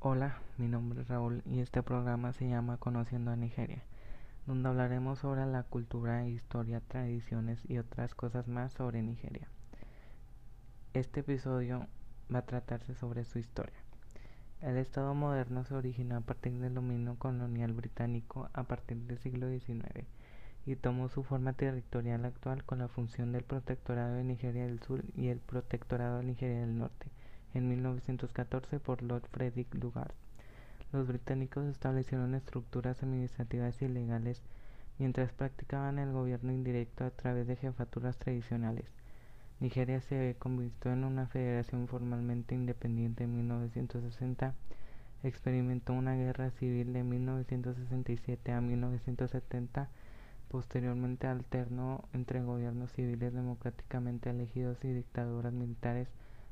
Hola, mi nombre es Raúl y este programa se llama Conociendo a Nigeria, donde hablaremos sobre la cultura, historia, tradiciones y otras cosas más sobre Nigeria. Este episodio va a tratarse sobre su historia. El Estado moderno se originó a partir del dominio colonial británico a partir del siglo XIX y tomó su forma territorial actual con la función del Protectorado de Nigeria del Sur y el Protectorado de Nigeria del Norte en 1914 por Lord Frederick Lugard. Los británicos establecieron estructuras administrativas y legales mientras practicaban el gobierno indirecto a través de jefaturas tradicionales. Nigeria se convirtió en una federación formalmente independiente en 1960, experimentó una guerra civil de 1967 a 1970, posteriormente alternó entre gobiernos civiles democráticamente elegidos y dictaduras militares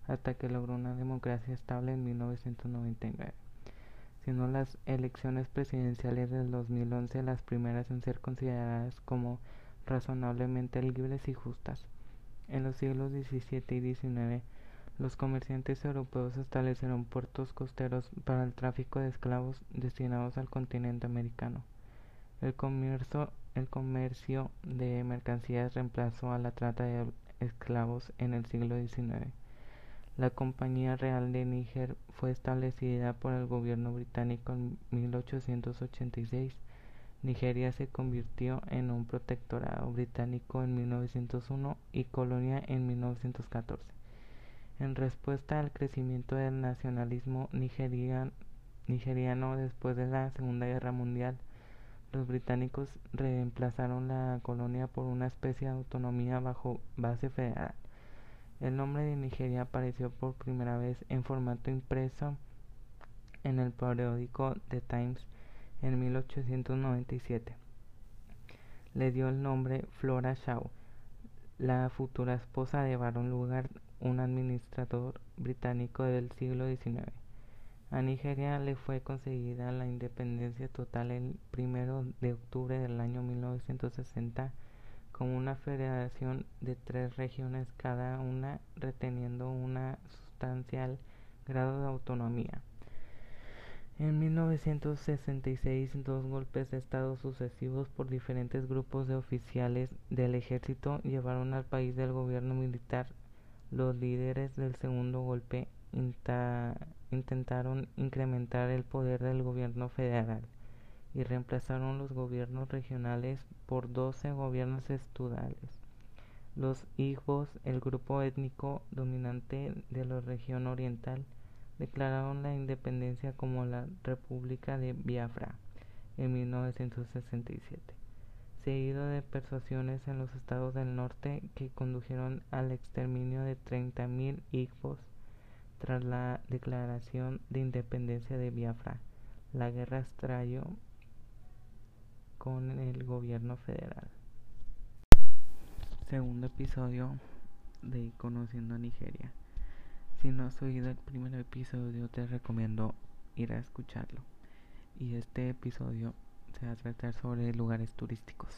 hasta que logró una democracia estable en 1999. Siendo las elecciones presidenciales del 2011 las primeras en ser consideradas como razonablemente libres y justas. En los siglos XVII y XIX, los comerciantes europeos establecieron puertos costeros para el tráfico de esclavos destinados al continente americano. El comercio, el comercio de mercancías reemplazó a la trata de esclavos en el siglo XIX. La Compañía Real de Níger fue establecida por el gobierno británico en 1886. Nigeria se convirtió en un protectorado británico en 1901 y colonia en 1914. En respuesta al crecimiento del nacionalismo nigeriano después de la Segunda Guerra Mundial, los británicos reemplazaron la colonia por una especie de autonomía bajo base federal. El nombre de Nigeria apareció por primera vez en formato impreso en el periódico The Times en 1897. Le dio el nombre Flora Shaw, la futura esposa de Baron Lugard, un administrador británico del siglo XIX. A Nigeria le fue concedida la independencia total el primero de octubre del año 1960 como una federación de tres regiones cada una reteniendo un sustancial grado de autonomía. En 1966, dos golpes de Estado sucesivos por diferentes grupos de oficiales del ejército llevaron al país del gobierno militar. Los líderes del segundo golpe intentaron incrementar el poder del gobierno federal y reemplazaron los gobiernos regionales por 12 gobiernos estudales. Los Igbos, el grupo étnico dominante de la región oriental, declararon la independencia como la República de Biafra en 1967, seguido de persuasiones en los estados del norte que condujeron al exterminio de 30.000 Igbos tras la declaración de independencia de Biafra. La guerra estalló con el gobierno federal. Segundo episodio de Conociendo a Nigeria. Si no has oído el primer episodio, te recomiendo ir a escucharlo. Y este episodio se va a tratar sobre lugares turísticos,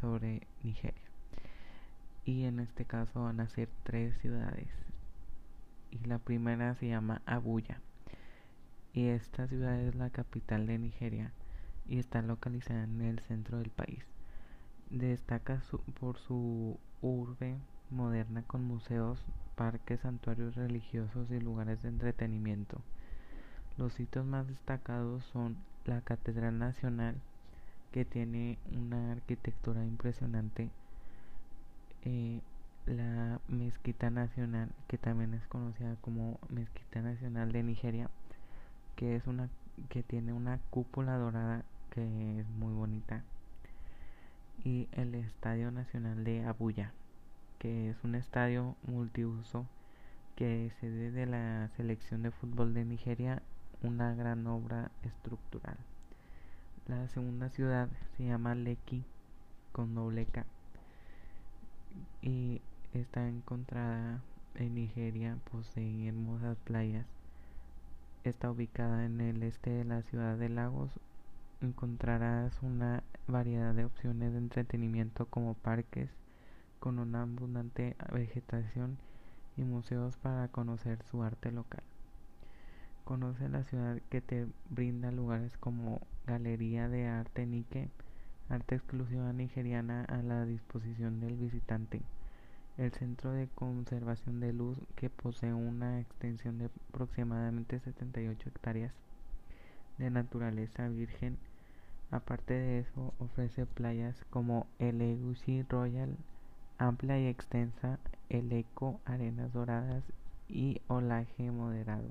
sobre Nigeria. Y en este caso van a ser tres ciudades. Y la primera se llama Abuya. Y esta ciudad es la capital de Nigeria y está localizada en el centro del país. Destaca por su urbe moderna con museos, parques, santuarios religiosos y lugares de entretenimiento. Los sitios más destacados son la Catedral Nacional, que tiene una arquitectura impresionante, eh, la Mezquita Nacional, que también es conocida como Mezquita Nacional de Nigeria, que es una que tiene una cúpula dorada que es muy bonita. Y el Estadio Nacional de Abuya, que es un estadio multiuso que es sede de la selección de fútbol de Nigeria, una gran obra estructural. La segunda ciudad se llama Leki con doble K y está encontrada en Nigeria, posee hermosas playas. Está ubicada en el este de la ciudad de Lagos, encontrarás una variedad de opciones de entretenimiento como parques con una abundante vegetación y museos para conocer su arte local. Conoce la ciudad que te brinda lugares como Galería de Arte Nike, arte exclusiva nigeriana a la disposición del visitante. El Centro de Conservación de Luz, que posee una extensión de aproximadamente 78 hectáreas de naturaleza virgen. Aparte de eso, ofrece playas como el Egusi Royal, amplia y extensa, el Eco, arenas doradas y olaje moderado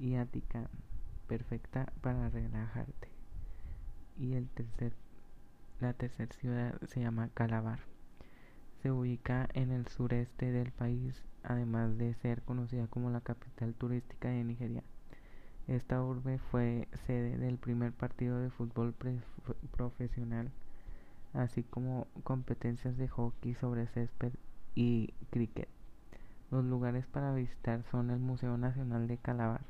y Ática, perfecta para relajarte. Y el tercer, la tercera ciudad se llama Calabar. Se ubica en el sureste del país, además de ser conocida como la capital turística de Nigeria. Esta urbe fue sede del primer partido de fútbol profesional, así como competencias de hockey sobre césped y cricket. Los lugares para visitar son el Museo Nacional de Calabar,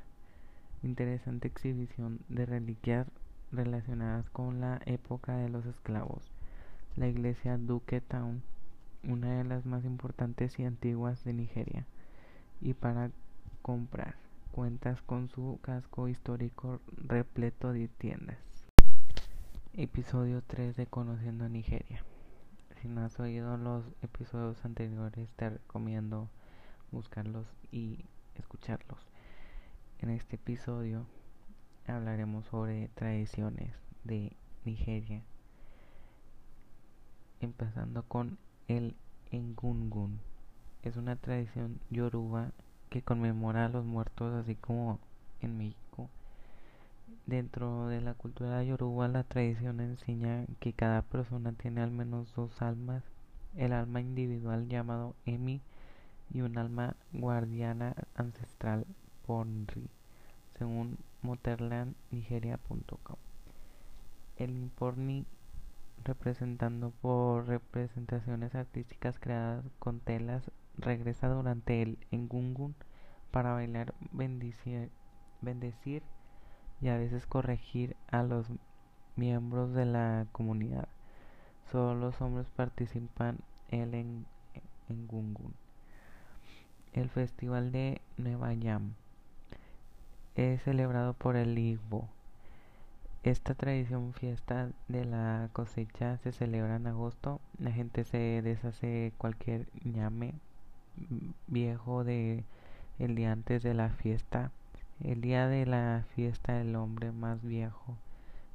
interesante exhibición de reliquias relacionadas con la época de los esclavos. La iglesia Duke Town, una de las más importantes y antiguas de Nigeria. Y para comprar, cuentas con su casco histórico repleto de tiendas. Episodio 3 de Conociendo Nigeria. Si no has oído los episodios anteriores, te recomiendo buscarlos y escucharlos. En este episodio hablaremos sobre tradiciones de Nigeria, empezando con el Engungun. Es una tradición yoruba que conmemora a los muertos así como en México. Dentro de la cultura yoruba la tradición enseña que cada persona tiene al menos dos almas, el alma individual llamado Emi y un alma guardiana ancestral Ponri, según moterlandnigeria.com. El Imporni, representando por representaciones artísticas creadas con telas, regresa durante el Engungun para bailar, bendecir, bendecir y a veces corregir a los miembros de la comunidad. Solo los hombres participan en Engungun. El Festival de Nueva Yam es celebrado por el Igbo. Esta tradición fiesta de la cosecha se celebra en agosto. La gente se deshace cualquier ñame viejo de el día antes de la fiesta. El día de la fiesta el hombre más viejo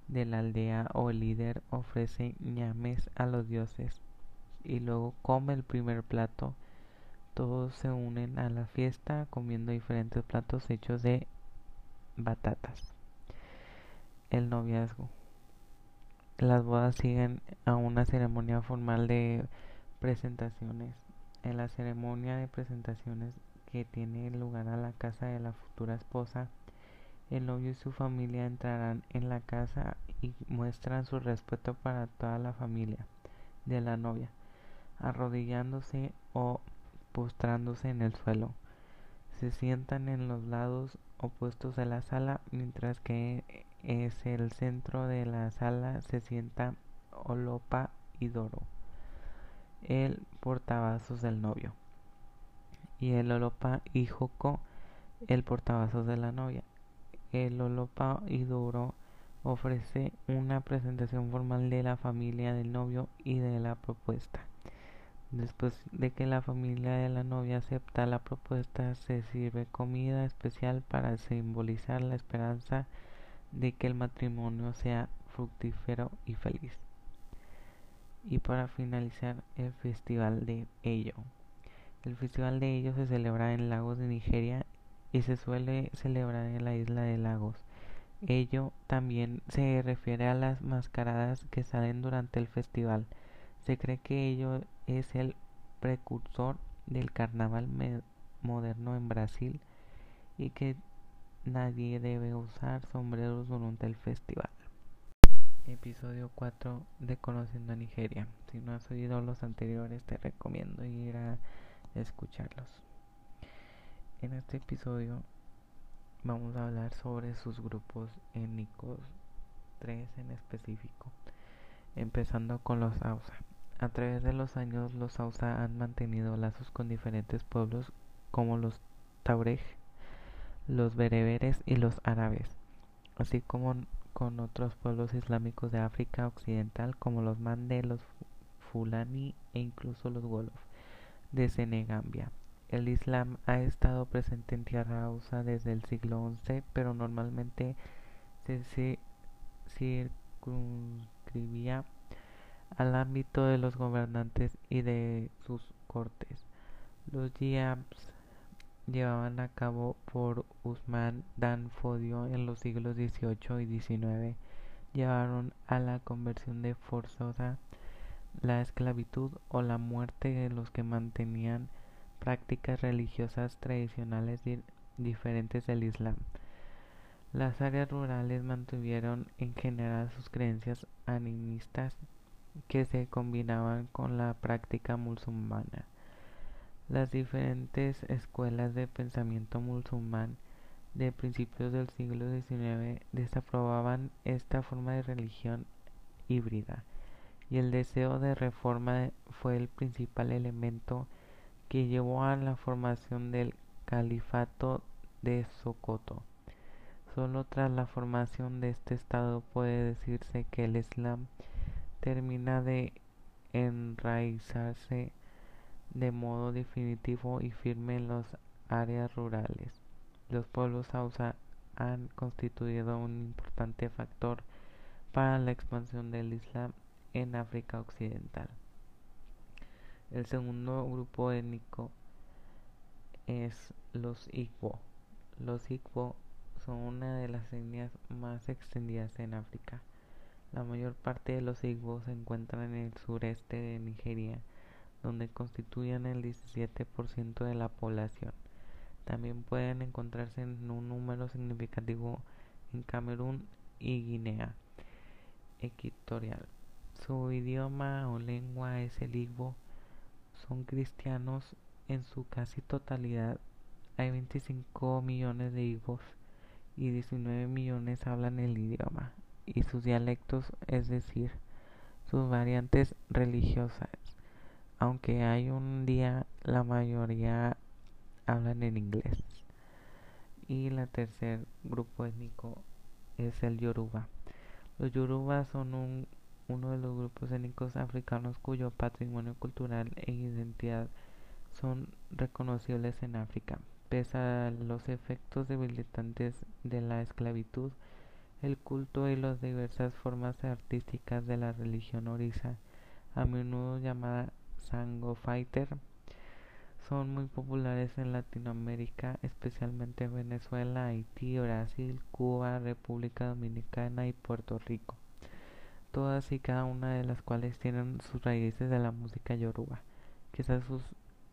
de la aldea o líder ofrece ñames a los dioses y luego come el primer plato. Todos se unen a la fiesta comiendo diferentes platos hechos de batatas. El noviazgo. Las bodas siguen a una ceremonia formal de presentaciones. En la ceremonia de presentaciones que tiene lugar a la casa de la futura esposa, el novio y su familia entrarán en la casa y muestran su respeto para toda la familia de la novia, arrodillándose o postrándose en el suelo. Se sientan en los lados opuestos de la sala, mientras que es el centro de la sala se sienta Olopa y Doro, el portavasos del novio, y el Olopa y Joko, el portavasos de la novia. El Olopa y Doro ofrece una presentación formal de la familia del novio y de la propuesta. Después de que la familia de la novia acepta la propuesta, se sirve comida especial para simbolizar la esperanza de que el matrimonio sea fructífero y feliz. Y para finalizar, el festival de Ello. El festival de Ello se celebra en Lagos de Nigeria y se suele celebrar en la isla de Lagos. Ello también se refiere a las mascaradas que salen durante el festival. Se cree que ello es el precursor del carnaval moderno en Brasil y que nadie debe usar sombreros durante el festival. Episodio 4 de Conociendo a Nigeria. Si no has oído los anteriores, te recomiendo ir a escucharlos. En este episodio vamos a hablar sobre sus grupos étnicos, tres en específico, empezando con los Hausa. A través de los años los Hausa han mantenido lazos con diferentes pueblos como los Taurej, los bereberes y los árabes, así como con otros pueblos islámicos de África Occidental como los Mande, los Fulani e incluso los Wolof de Senegambia. El Islam ha estado presente en Tierra Hausa desde el siglo XI, pero normalmente se circunscribía al ámbito de los gobernantes y de sus cortes. Los jihads llevaban a cabo por Usman Dan Fodio en los siglos XVIII y XIX llevaron a la conversión de forzosa, la esclavitud o la muerte de los que mantenían prácticas religiosas tradicionales diferentes del Islam. Las áreas rurales mantuvieron en general sus creencias animistas que se combinaban con la práctica musulmana. Las diferentes escuelas de pensamiento musulmán de principios del siglo XIX desaprobaban esta forma de religión híbrida y el deseo de reforma fue el principal elemento que llevó a la formación del califato de Sokoto. Solo tras la formación de este estado puede decirse que el Islam termina de enraizarse de modo definitivo y firme en las áreas rurales. Los pueblos Hausa han constituido un importante factor para la expansión del Islam en África Occidental. El segundo grupo étnico es los Igbo. Los Igbo son una de las etnias más extendidas en África. La mayor parte de los Igbo se encuentran en el sureste de Nigeria, donde constituyen el 17% de la población. También pueden encontrarse en un número significativo en Camerún y Guinea Equatorial. Su idioma o lengua es el Igbo son cristianos en su casi totalidad. Hay 25 millones de hijos y 19 millones hablan el idioma y sus dialectos, es decir, sus variantes religiosas. Aunque hay un día, la mayoría hablan en inglés. Y la tercer grupo étnico es el Yoruba. Los Yoruba son un uno de los grupos étnicos africanos cuyo patrimonio cultural e identidad son reconocibles en África. Pese a los efectos debilitantes de la esclavitud, el culto y las diversas formas artísticas de la religión orisa, a menudo llamada Sango Fighter, son muy populares en Latinoamérica, especialmente en Venezuela, Haití, Brasil, Cuba, República Dominicana y Puerto Rico todas y cada una de las cuales tienen sus raíces de la música yoruba. Quizás sus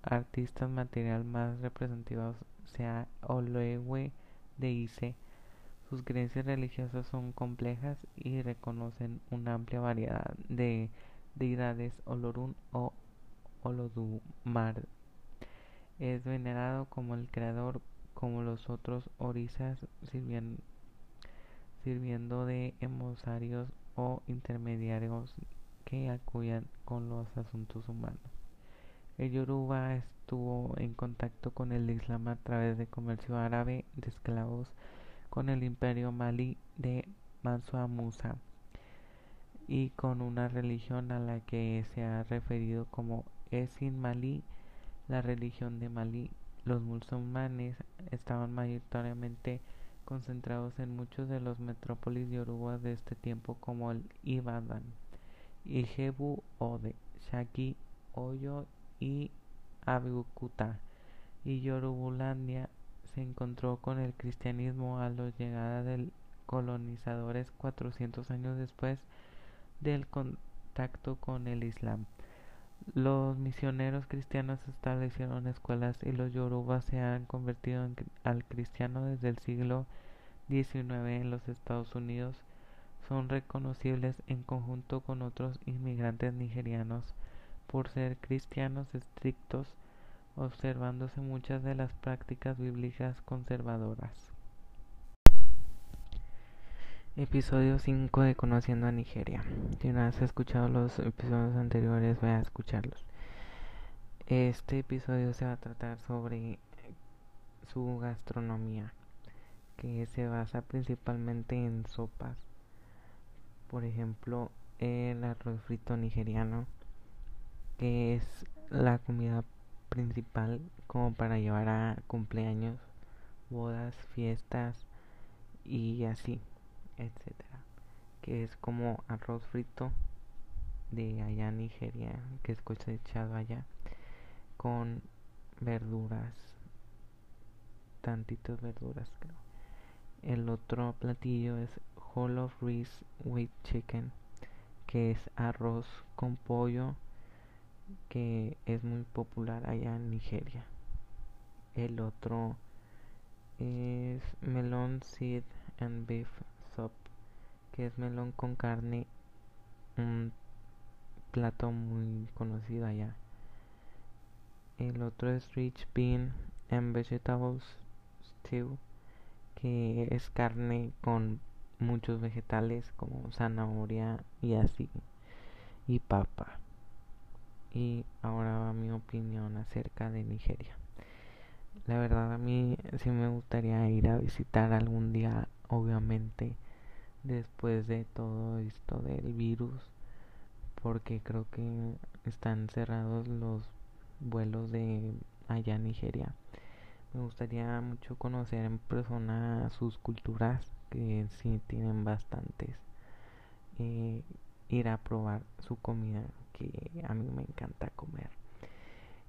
artistas material más representativos sea Olewe de Ise. Sus creencias religiosas son complejas y reconocen una amplia variedad de deidades Olorun o Olodumare. Es venerado como el creador, como los otros orisas, sirviendo, de emosarios o intermediarios que acuyan con los asuntos humanos. El Yoruba estuvo en contacto con el Islam a través de comercio árabe de esclavos con el imperio malí de Mansa Musa y con una religión a la que se ha referido como Esin Malí, la religión de Malí. Los musulmanes estaban mayoritariamente concentrados en muchos de los metrópolis yorubas de este tiempo como el Ibadan, Ijebu Ode, Shaki, Oyo y Abeokuta. Y Yorubulandia se encontró con el cristianismo a la llegada de colonizadores 400 años después del contacto con el Islam. Los misioneros cristianos establecieron escuelas y los yorubas se han convertido al cristiano desde el siglo XIX en los Estados Unidos. Son reconocibles en conjunto con otros inmigrantes nigerianos por ser cristianos estrictos, observándose muchas de las prácticas bíblicas conservadoras. Episodio 5 de Conociendo a Nigeria. Si no has escuchado los episodios anteriores, voy a escucharlos. Este episodio se va a tratar sobre su gastronomía. que se basa principalmente en sopas. Por ejemplo, el arroz frito nigeriano, que es la comida principal como para llevar a cumpleaños, bodas, fiestas y así, etcétera. Que es como arroz frito de allá Nigeria, que es cosechado allá, con verduras, tantitas verduras creo. El otro platillo es Whole of Rice with Chicken, que es arroz con pollo, que es muy popular allá en Nigeria. El otro es Melon Seed and Beef Que es melón con carne, un plato muy conocido allá. El otro es Rich Bean and Vegetables Stew, que es carne con muchos vegetales como zanahoria y así, y papa. Y ahora va mi opinión acerca de Nigeria. La verdad a mí sí me gustaría ir a visitar algún día, obviamente, después de todo esto del virus, porque creo que están cerrados los vuelos de allá en Nigeria. Me gustaría mucho conocer en persona sus culturas, que sí tienen bastantes. Eh, ir a probar su comida, que a mí me encanta comer.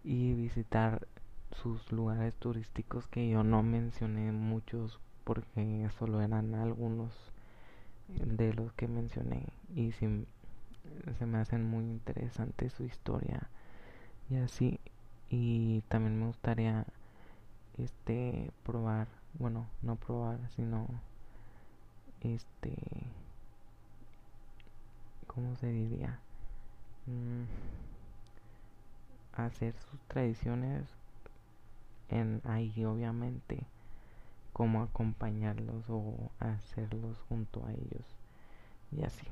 Y visitar sus lugares turísticos que yo no mencioné muchos porque solo eran algunos de los que mencioné y sí, se me hacen muy interesantes su historia y así y también me gustaría este probar bueno no probar sino este cómo se diría mm, hacer sus tradiciones en ahí obviamente cómo acompañarlos o hacerlos junto a ellos. Y así.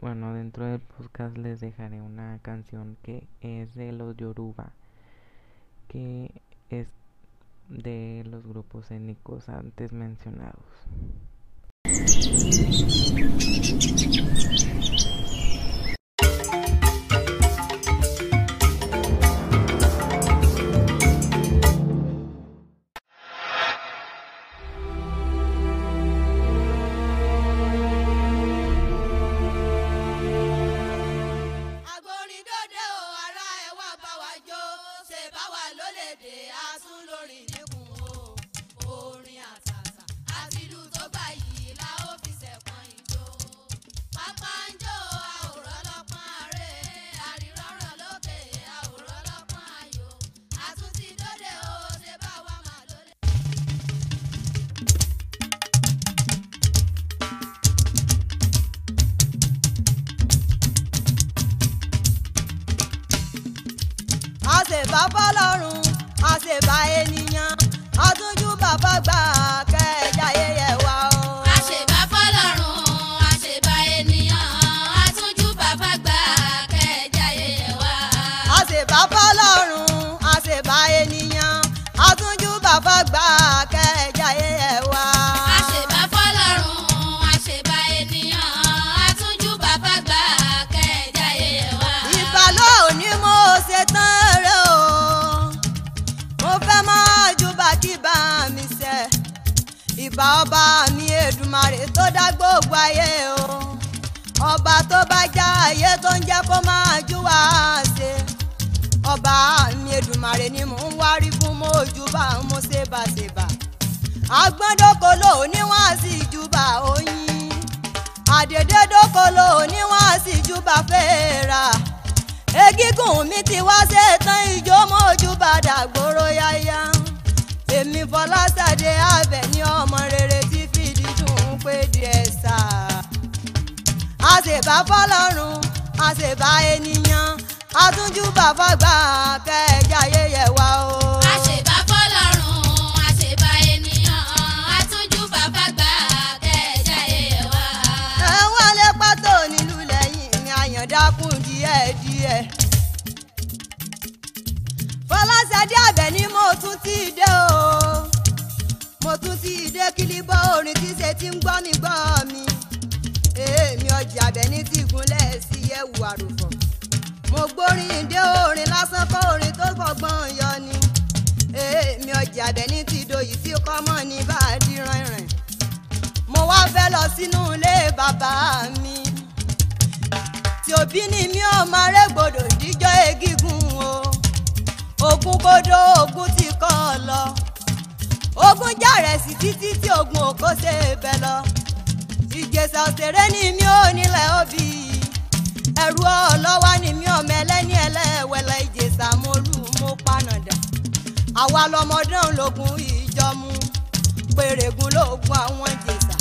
Bueno dentro del podcast les dejaré una canción que es de los Yoruba que es de los grupos étnicos antes mencionados àṣèbá ènìyàn àtúnjú bàbá gbà kẹjà yẹyẹ wa o. àṣebà fọlọ́run àṣebà ènìyàn àtúnjú bàbá gbà kẹjà yẹyẹ wá. ẹ wálé pátó nílùú lẹ́yìn ní àyàndákùn díẹ̀díẹ̀. fọláṣadé abẹ ni mo tún ti dé o mo tún ti dé kílíbọ̀ orin tí ṣe ti ń gbọ́ mi gbọ́ mi ọjà abẹ́ni tí ìgúnlẹ̀ sí yẹ̀wù àròfọ̀. Mo gbórin dé orin lásán kọ́ orin tó fọgbọ́n yọ ni. Èmi ọjà abẹ́ni tí doyì tí kọ́mọ ní bá a di rìnrìn. Mo wá fẹ́ lọ sínú ilé bàbá mi. Tí òbí ni mi ò máa rẹ́gbọ̀dọ̀ díjọ́ egígun o. Ogun kodo ogun ti kọ́ ọ lọ. Ogun jàrẹ̀ sí títí tí ogun òkó ṣe bẹ̀ lọ ìjẹsà òṣèré ni mi ò nílẹ̀ òbí. Ẹrú ọlọ́wà ni mi ò mẹ́lẹ́ni ẹlẹ́wẹ̀lẹ́. Ìjẹsà mo lù mo panàdà àwa lọmọdún lógun ìjọmú pèrègùn lóògùn àwọn ìjẹsà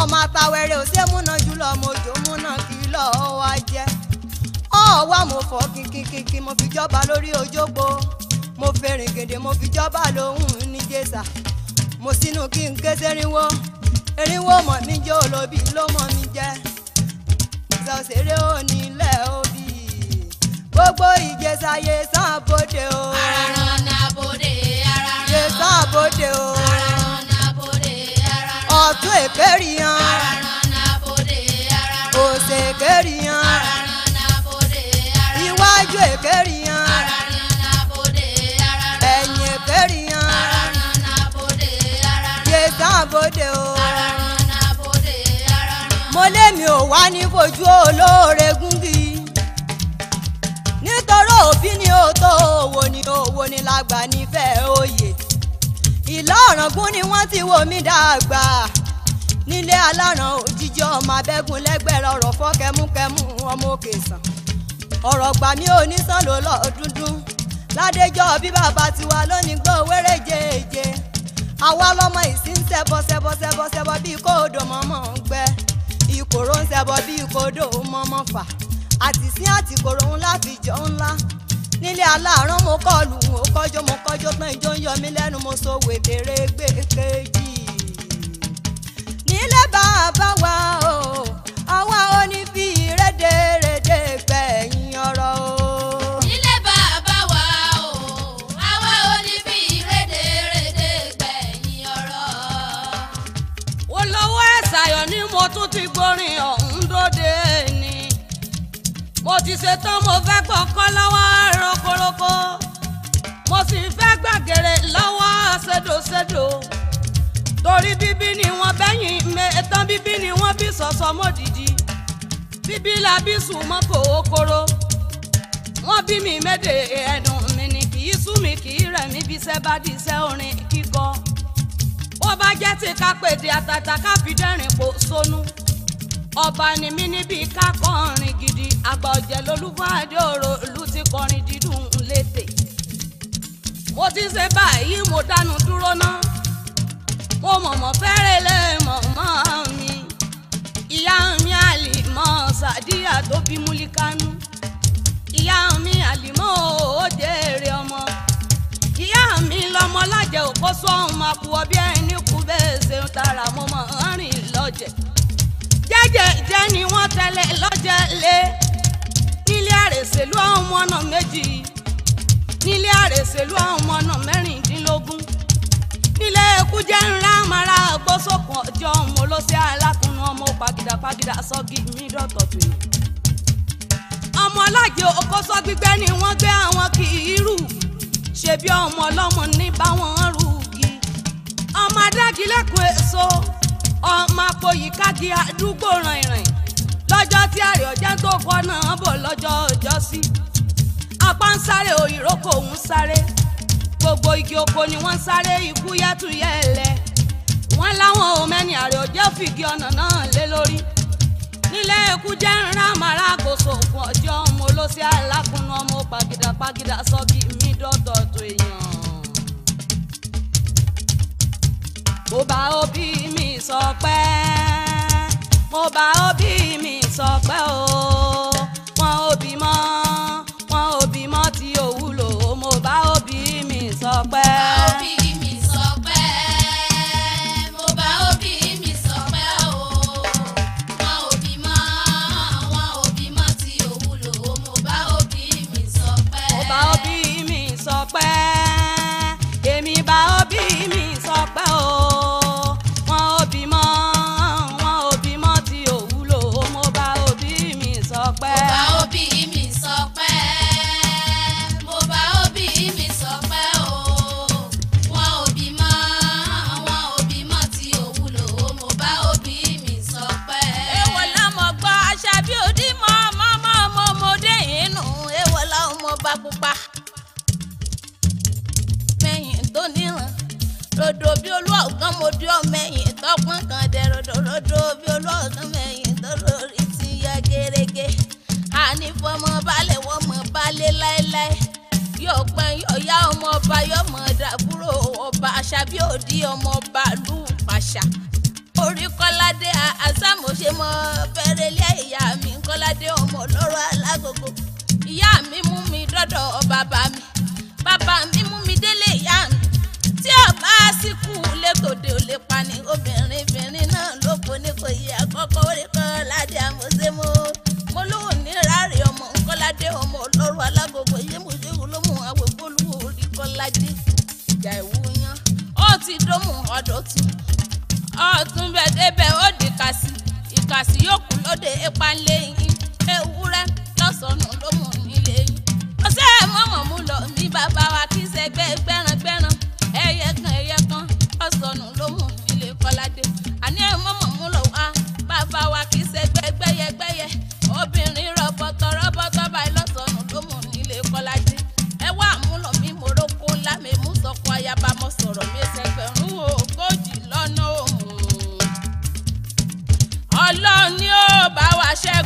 ọmọ àtàwẹ̀rẹ̀ ò ṣe múná jùlọ mojò múná kí lọ́ọ́ wá jẹ́. Ọ̀wá mo fọ́ kínkínkínkín mo fi jọba lórí ojógbó mo fẹ́rìn gèdè mo fi jọba lóhùn ní jésà mo sínú kí n ké sẹ́rìnwó erinwo mọ̀ níjẹ́ olóbi ló mọ̀ mi jẹ́ ìsọ̀sẹ̀rẹ̀ onílẹ̀ òbí gbogbo ìjẹsà yẹ sàn bóde o. ara ràn náà bóde ara ràn. yẹ sàn bóde o. ara ràn náà bóde ara ràn. ọ̀tún èkéré yan. ara ràn náà bóde ara ràn. òsè èkéré yan. ara ràn náà bóde ara ràn. iwájú èkéré yan. Lémi ò wá ní fojú olóore gúngi nítorí òbí ni ó tó owó ni owó ni lágbà nífẹ̀ẹ́ òye ìlà ọ̀ràngún ni wọ́n ti wò mí dàgbà. Nílé aláràn òjijì ọmọ abẹ́gun lẹ́gbẹ̀rẹ̀ ọ̀rọ̀ fọ́ kẹmúkẹmú ọmọ òkè sàn. Ọ̀rọ̀ gbà mí ò ní sàn ló lọ dúndún ládéjọ́ bí bàbá tiwa lónìí gbọ́ wéré jèèjè àwa lọmọ ìsín ṣẹbọ ṣẹbọ ṣẹbọ ṣẹbọ bíi kóòdò mọ́mọ́ ń gbẹ ìkòrò ń ṣẹbọ bíi kóòdò mọ́mọ́ fà. Àtìsín àtìkòrò ńlá fi jọ ńlá. Nílé aláàrán mo kọlù mo kọjọ mo kọjọ tán ìjọ ń yọ mí lẹ́nu mo so wètèrè gbé kejì nílé bàbá wa o àwa ò ní fi rédèrèdè ti ṣetán mo fẹ́ gbọ́kọ́ lọ́wọ́ rokoroko mo sì fẹ́ gbàgèrè lọ́wọ́ ṣèdòṣèdò torí bíbí ni wọ́n bẹ́yìn mẹ́tàn bíbí ni wọ́n bí sọ̀sọ̀ mọ́dìdí bíbí la bí sùn mọ́ kòókòrò wọ́n bí mi méde ẹ̀dùn mi ni kì í sú mi kì í rẹ̀ mí bí iṣẹ́ bá di iṣẹ́ orin kíkọ. Bó bá jẹ́ ti ká pèdè àtàtà ká fi dẹ́rìn pò sónú ọba ni mí níbi ká kọrin gidi. Àgbà ọ̀jẹ̀ lolúfọ́ àdéhòrò ìlú ti kọrin dídùn létè. Mo ti ṣe báyìí mo dánu dúró ná. Mo mọ̀mọ́ fẹ́rẹ̀ lé mọ̀mọ́ mi. Ìyá mi àlìmọ́ sàdíyà tó bí múlíkánú. Ìyá mi àlìmọ́ òjèrè ọmọ. Ìyá mi lọmọ lájẹ òkó sóhun máa kú ọbẹ ẹni kú bẹ́ẹ̀ ṣe ń tara mo mọ̀ ń rìn lọ́jẹ̀ jẹ́ ni wọ́n tẹ́lẹ̀ lọ́jẹ̀ lé nílé àrèsèlú àwọn ọmọ ọ̀nà méjì. Nílé àrèsèlú àwọn ọmọ ọ̀nà mẹ́rìndínlógún. Nílé ikú jẹ́ ńlá mara gbósòkun ọjọ́ mo ló ṣe alákùnrin ọmọ pàgìdà pàgìdà sọ́gi mi dọ̀tọ̀ tó yìí ọmọ alájẹ okòsọ gbígbẹ́ ni wọ́n gbé àwọn kì í rù. Ṣebí ọmọ ọlọ́mọ ní báwọn rúgi ọmọ adágilẹ́kùn èso ọmọ àpòyí kági àdúgbò rìnrìn. Lọ́jọ́ tí àrè ọ̀jẹ́ tó kọ́ náà bọ̀ lọ́jọ́ ọjọ́ sí. Apá ń sáré òyìnrókò ń sáré. Gbogbo igi oko ni wọ́n ń sáré ikú yẹ́túyẹ́lẹ̀ wọ́n láwọn òmẹ́ni àrè ọ̀jẹ́ fìgì ọ̀nà náà lé lórí. Nílé ikú jẹ́ ńlá màrá àkóso fún ọjọ́ ló sí alákùnrin ọmọ pàgìdà pàgìdà sọ́gi mi dọ́dọ̀ tó èèyàn. Mo bá òbí mi sọ pé mo bá òbí mi sọ pé o ọgbọ́n mo dé ọmọ ẹ̀yìn tọ́pọ́n kan dẹ ròdòròdò bí olóòtú mẹ́yìn tó lórí ti yọ gẹ́rẹ́gẹ́. Àní fọmọ balẹ̀ wọmọ balẹ̀ láéláé. Yóò pẹ́ ọ̀yá ọmọ ọba yọmọ dàbúrò ọba àṣàbí òdi ọmọ ọba lù pàṣà. Orí kọ́ládé àṣàmọ̀ṣe mọ fẹ́rẹ́lẹ́ mi kọ́ládé ọmọ ọlọ́rọ̀ alágogo. Létòdè ò lè pa ni. Obìnrin obìnrin náà ló po nípo ìyá kọ́kọ́ orí kọ́ládé àmọ̀ṣe mọ́ mo lóhùn ní ráàrí ọmọ kọ́ládé ọmọ ọlọ́rọ̀ alágogo yé mo ṣe wò ló mú àwògbó olúwo orí kọ́ládé. Ìjà ìwúyán ó ti dómù ọdọ tún ọtún bẹ débẹ ó di kàsí ìkàsí kú lóde ipa lẹ́yìn ewúrẹ́ lọ́sọ̀nù ló mú nílé yín. Ọsẹ mọmọ mú lọ ní bàbá wa kí sẹgbẹ gbẹran gbẹran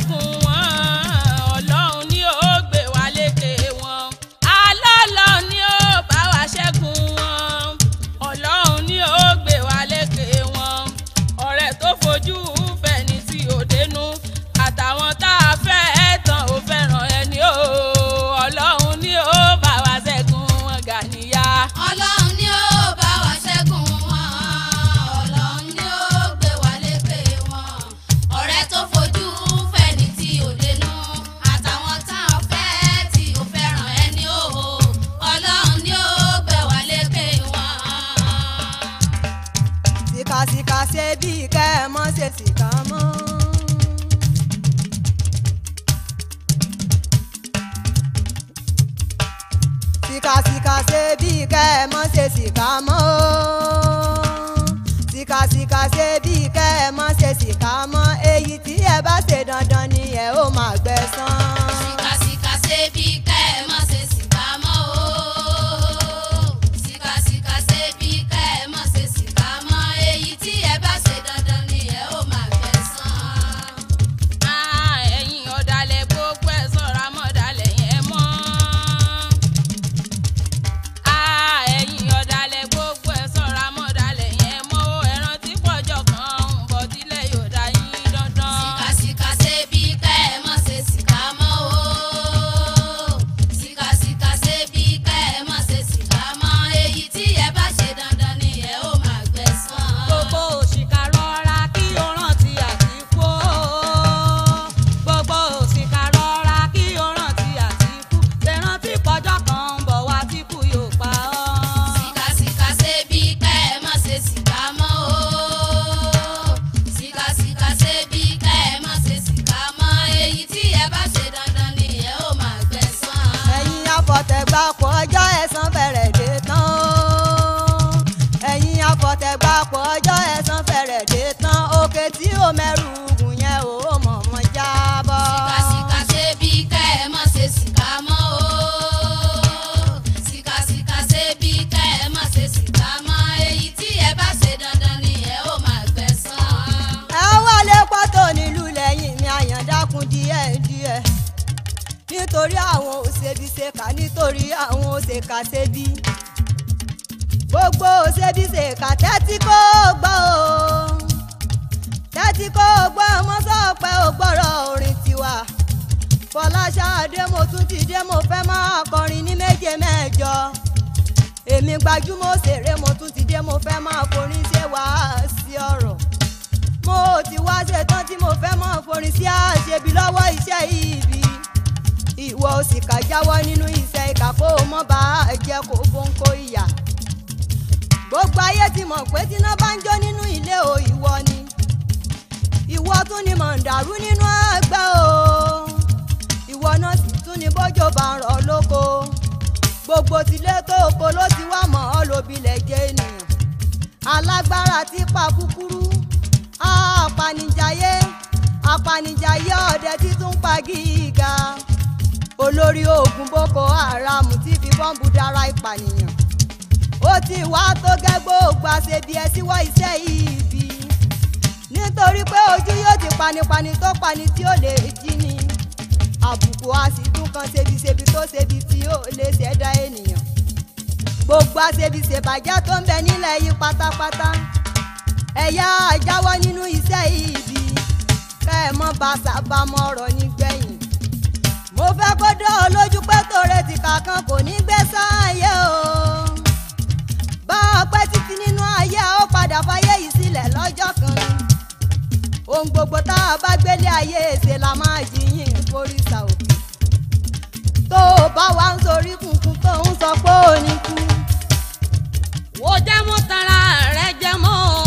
Oh. Ṣe bí kẹ́ ẹ mọ́ ṣe síkà mọ́. Nítorí àwọn òṣèkàṣebí. Gbogbo òṣèbíṣekà tẹ́tí kó gbọ́ o. Tẹ́tí kó gbọ́ mọ́sọ́pẹ́ ò gbọ́rọ̀ orin tiwa. Fọláṣadé mo tún ti dé mo fẹ́ máa kọrin ní méje mẹ́jọ. Èmi gbajúmọ̀ òṣèré mo tún ti dé mo fẹ́ máa forin ṣe wáàsí ọ̀rọ̀? Mo ti wá ṣetán tí mo fẹ́ mọ̀ forin sí àṣebi lọ́wọ́ iṣẹ́ ibi ìwọ òsì kà jáwọ́ nínú iṣẹ́ ìkà kó o mọ́ bá a jẹ́ kó ìyà. Gbogbo ayé ti mọ̀ pé tíná bá ń jó nínú ilé o ìwọ ni. Ìwọ tún ni mọ̀ǹdàrú nínú àgbà o ìwọ náà sì tún ni bójò bá ń rọ̀ lóko. Gbogbo tilé tó oko ló ti wá mọ́ ọ lóbilẹ̀ jẹ́ ènìyàn. Alágbára tí pa kúkúrú apanijayé. Apanijayé ọdẹ tí tún pa gíga olórí ogun boko haram tí fi bọ́ǹbù dára ìpànìyàn. Ó ti wá tó gẹ́ gbogbo àṣebi ẹ síwọ́ iṣẹ́ ibi. Nítorí pé ojú yóò ti panipani tó pani tí ó lè jí ni. Àbùkù a kan ṣebiṣebi tó ṣebi tí ó lè ṣẹ̀dá ènìyàn. Gbogbo àṣebiṣèbàjẹ́ tó ń bẹ nílẹ̀ yìí pátápátá. Ẹ̀yà jáwọ́ nínú iṣẹ́ ibi. Kẹ́ ẹ̀ mọ́ bá sábàámọ̀ ọ̀rọ̀ nígbẹ̀yìn mo fẹ́ kó dán ọ lójú pé tòrè tìkà kan kò ní gbé sáàyè o. Bá a pẹ́ títí nínú ayé ó padà fáyé yìí sílẹ̀ lọ́jọ́ kan. Ohun gbogbo tá a bá gbélé ayé ṣe la máa jiyìn foríṣà òkè. Tó o bá wá ń sorí kunkun tó ń sọ pé ò ní kú. Wo jẹ́ mú tara rẹ jẹ́ mọ́. ọ̀rẹ́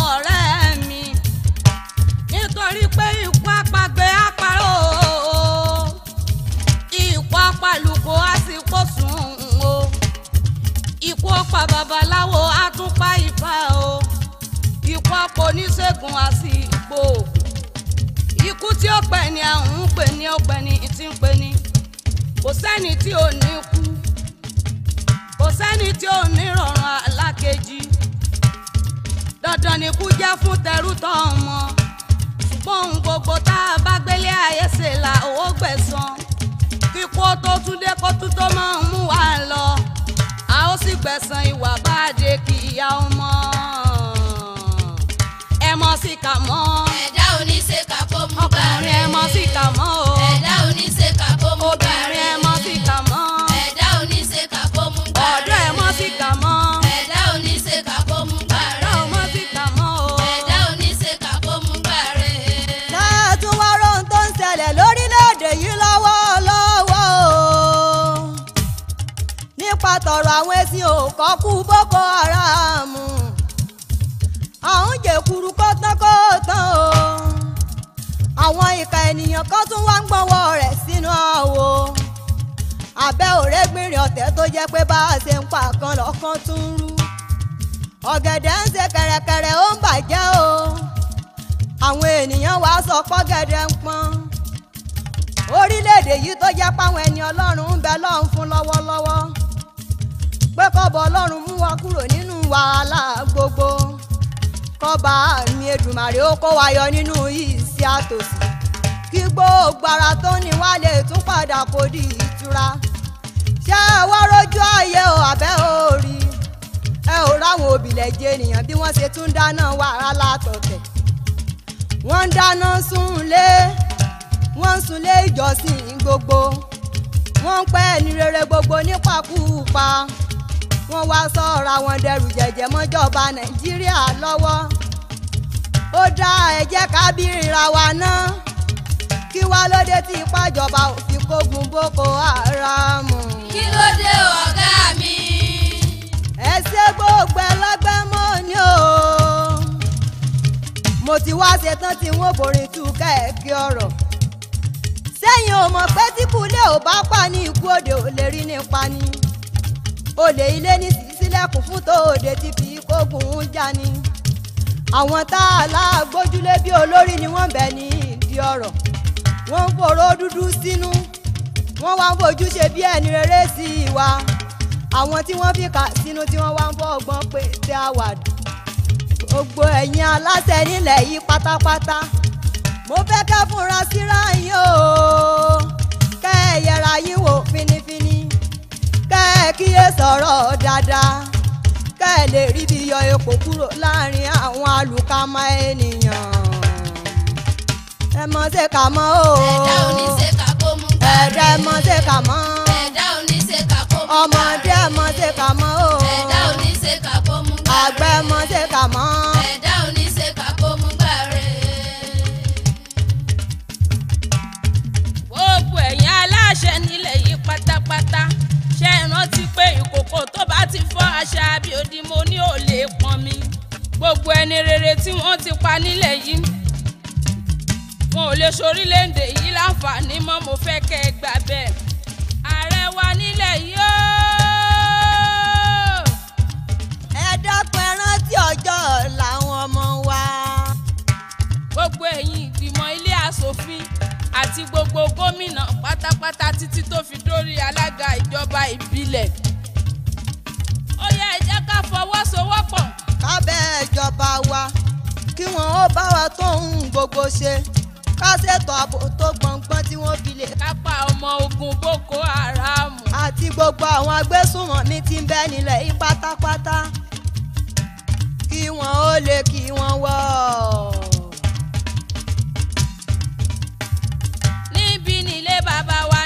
ikú àpàlùkò á sì kó sùn o. Ikú ọ̀pá babaláwo á tún pa ìfà o. Ikú ọ̀pọ̀ oníṣègùn á sì gbòògùn ikú tí ó pẹ́ ni à ń pè ní ọ̀pẹ ni tí ń pè ní. Kò sẹ́ni tí ò ní kú kò sẹ́ni tí ò ní rọrùn alákejì. Dandan ni kú jẹ́ fún tẹrú tọ́ ọmọ. Ṣùgbọ́n gbogbo tá a bá gbélé ayé ṣe là owó gbẹ̀san kíkó tó tún dé kó tún tó máa ń mú wa lọ. A ó sì gbẹ̀san ìwà bá a dé kí ìyá ọmọ. Ẹ mọ̀ sí kà mọ́. Ẹ̀dá oníṣèkà kó mú ọkùnrin ẹ mọ̀ sí kà mọ́ o. Ẹ̀dá oníṣèkà kó mú obìnrin ẹ mọ̀ àwọn ẹṣin òkọ́kú boko haram àwọn jẹ̀kuru kọ́tán-kọ́tán o. Àwọn ìka ènìyàn kan tún wá ń gbọ́wọ́ rẹ̀ sínú àwo. Abẹ́ òrégbìnrin ọ̀tẹ̀ tó jẹ́ pé bá a ṣe ń pa kan lọ́kàn tún rú. Ọ̀gẹ̀dẹ̀ ń ṣe kẹ̀rẹ̀kẹ̀rẹ̀ ó ń bàjẹ́ o. Àwọn ènìyàn wàá sọ pọ́gẹ́dẹ́ ń pọ́n. Orílẹ̀-èdè yìí tó jẹ́ páwọn ẹni ọlọ́run ń bẹ lọ́run fún lọ́wọ́lọ́wọ́ pé kọ́bọ̀ ọlọ́run mú wa kúrò nínú wàhálà gbogbo. Kọ́ba mi Èdùmàrè ó kó wa yọ nínú ìsí àtòsí. Kí gbogbo ara tó ní wá lè tún padà kó di ìtura. Ṣé ẹ wá rójú ayé o àbẹ́ òòrì ẹ ò ráwọn òbílẹ̀ jẹ ènìyàn bí wọ́n ṣe tún dáná wàhálà tọ̀tẹ̀ wọ́n ń dáná súnlé wọ́n ń súnlé ìjọsìn gbogbo. Wọ́n ń pẹ́ ẹni rere gbogbo nípakúpa wọ́n wá sọ̀rọ̀ àwọn dẹrù jẹ̀jẹ̀ mọ́jọba nàìjíríà lọ́wọ́. Ó dá ẹ jẹ́ ká bírira wa ná. Kí wá lóde tí ìpàjọba òfin kógun boko haram? Kí ló dé ọ̀gá mi. ẹ ṣe gbogbo ẹlẹgbẹ́ mọ́ ni o. Mo ti wá ṣetán tí wọ́n forin tú kẹ́ẹ̀kẹ́ ọ̀rọ̀. Sẹ́yìn ò mọ̀ pé tí kúlẹ̀ ò bá pa ní ikú òde ò lè rí nípa ni olè ilé ní sísílẹ̀kùn fún tòde tí fi kógun ń jà ni. Àwọn tá a lágbójúlé bí olórí ni wọ́n bẹ̀ ní ìdí ọ̀rọ̀. Wọ́n ń foró dúdú sínú. Wọ́n wá ń fojú ṣe bí ẹni rere sí i wa. Àwọn tí wọ́n fi kà sínú tí wọ́n wá ń fọ́ ọgbọ́n pé tẹ́ àwàdù gbogbo ẹ̀yin aláṣẹ nílẹ̀ yìí pátápátá. Mo fẹ́ kẹ́ fúnra síra yín o. Kẹ́ ẹ yẹra yín wò finifini kẹ́ ẹ kíyè sọ̀rọ̀ dáadáa kẹ́ ẹ lè rí bí yọ epo kúrò láàárín àwọn àlùkámọ́ ènìyàn ẹ mọ̀ ṣe kà mọ́ o ẹ̀dá oníṣèkà kó mú gbàre. ẹ̀dá ẹ mọ̀ ṣe kà mọ́ ẹ̀dá oníṣèkà kó mú gbàre. ọmọdé ẹ mọ̀ ṣe kà mọ́ o ẹ̀dá oníṣèkà kó mú gbàre. àgbẹ̀ ẹ mọ̀ ṣe kà mọ́. ẹ̀dá oníṣèkà kó mú gbàre. gbogbo ẹ̀yin aláṣẹ nílẹ̀ yìí pátápátá ṣe rántí pé ìkòkò tó bá ti fọ́ àṣà bí odi mo ní ò lè pọn mi. Gbogbo ẹni rere tí wọ́n ti pa nílẹ̀ yìí wọn ò lè ṣorílẹ̀-èdè yìí láǹfààní mọ́ mo fẹ́ kẹ́ ẹ gbà bẹ́ẹ̀. Ààrẹ wa nílẹ̀ yìí ó! Ẹ dákun ẹ rántí ọjọ́ làwọn ọmọ wa. gbogbo ẹ̀yin ìgbìmọ̀ ilé aṣòfin àti gbogbo gómìnà pátápátá títí tó fi dórí alága ìjọba ìbílẹ̀. ó yẹ ẹ jẹ́ ká fọwọ́sowọ́pọ̀. kábẹ́ ìjọba wa kí wọ́n ó bá wa tó ń gbogbo ṣe ká ṣètò ààbò tó gbọ̀ngbọ́n tí wọ́n fi lè kápá ọmọ ogun Boko Haram. àti gbogbo àwọn agbésùnmọ̀mí tí ń bẹ nílẹ̀ yìí pátápátá kí wọ́n ó lè kí wọ́n wọ̀ ọ́. bàbá wa.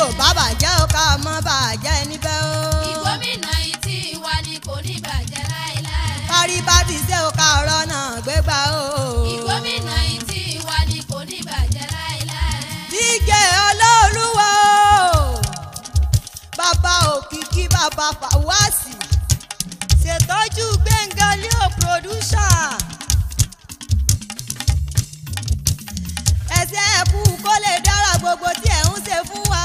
Ò bá bàjẹ́ ó ká mọ́ bàjẹ́ níbẹ̀ o. gómìnà ìtì wa ni kò ní bàjẹ́ láéláé. kárí bá ti ṣe ó ká ọ̀rọ̀ náà gbégbá o. gómìnà ìtì wa ni kò ní bàjẹ́ láéláé. díje olóòlùwà o. bàbá òkìkí bàbá fàwásì ṣètọ́jú gbẹ̀ngà leo producer. ẹsẹ̀ ẹ̀kú kó lè dára gbogbo tí ẹ̀ ń ṣe fún wa.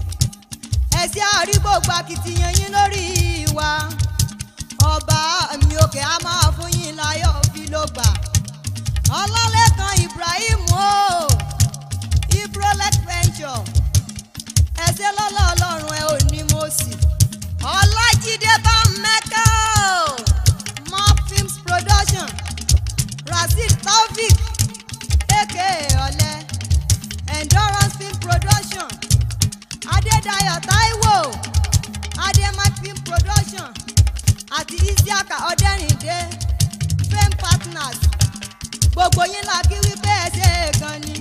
ẹ̀sìn àrígbògbò akitiyan yín lórí wa. Ọba mi òkè á máa fún yín láyọ̀ fi ló gbà. Ọlọ́lẹ́kan ibrahim o. Ibrolec venture. Ẹ̀sẹ̀ lọ́lọ́ ọlọ́run ẹ̀ ò ní mo sì. Ọlájídé bá mẹ́kà o. Mob films production. Rasheed taofik aka ọ̀lẹ́ endurance film production adédayọ̀ táíwò adémat film production àti isiaka ọdẹrìndé fame partners gbogbo yín la kí wípé ẹ ṣe é gan ni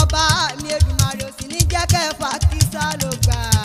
ọba mi Èdùmàrè ò sì ní jẹ́ kẹfà kí sá ló gbà. abẹ́fẹ́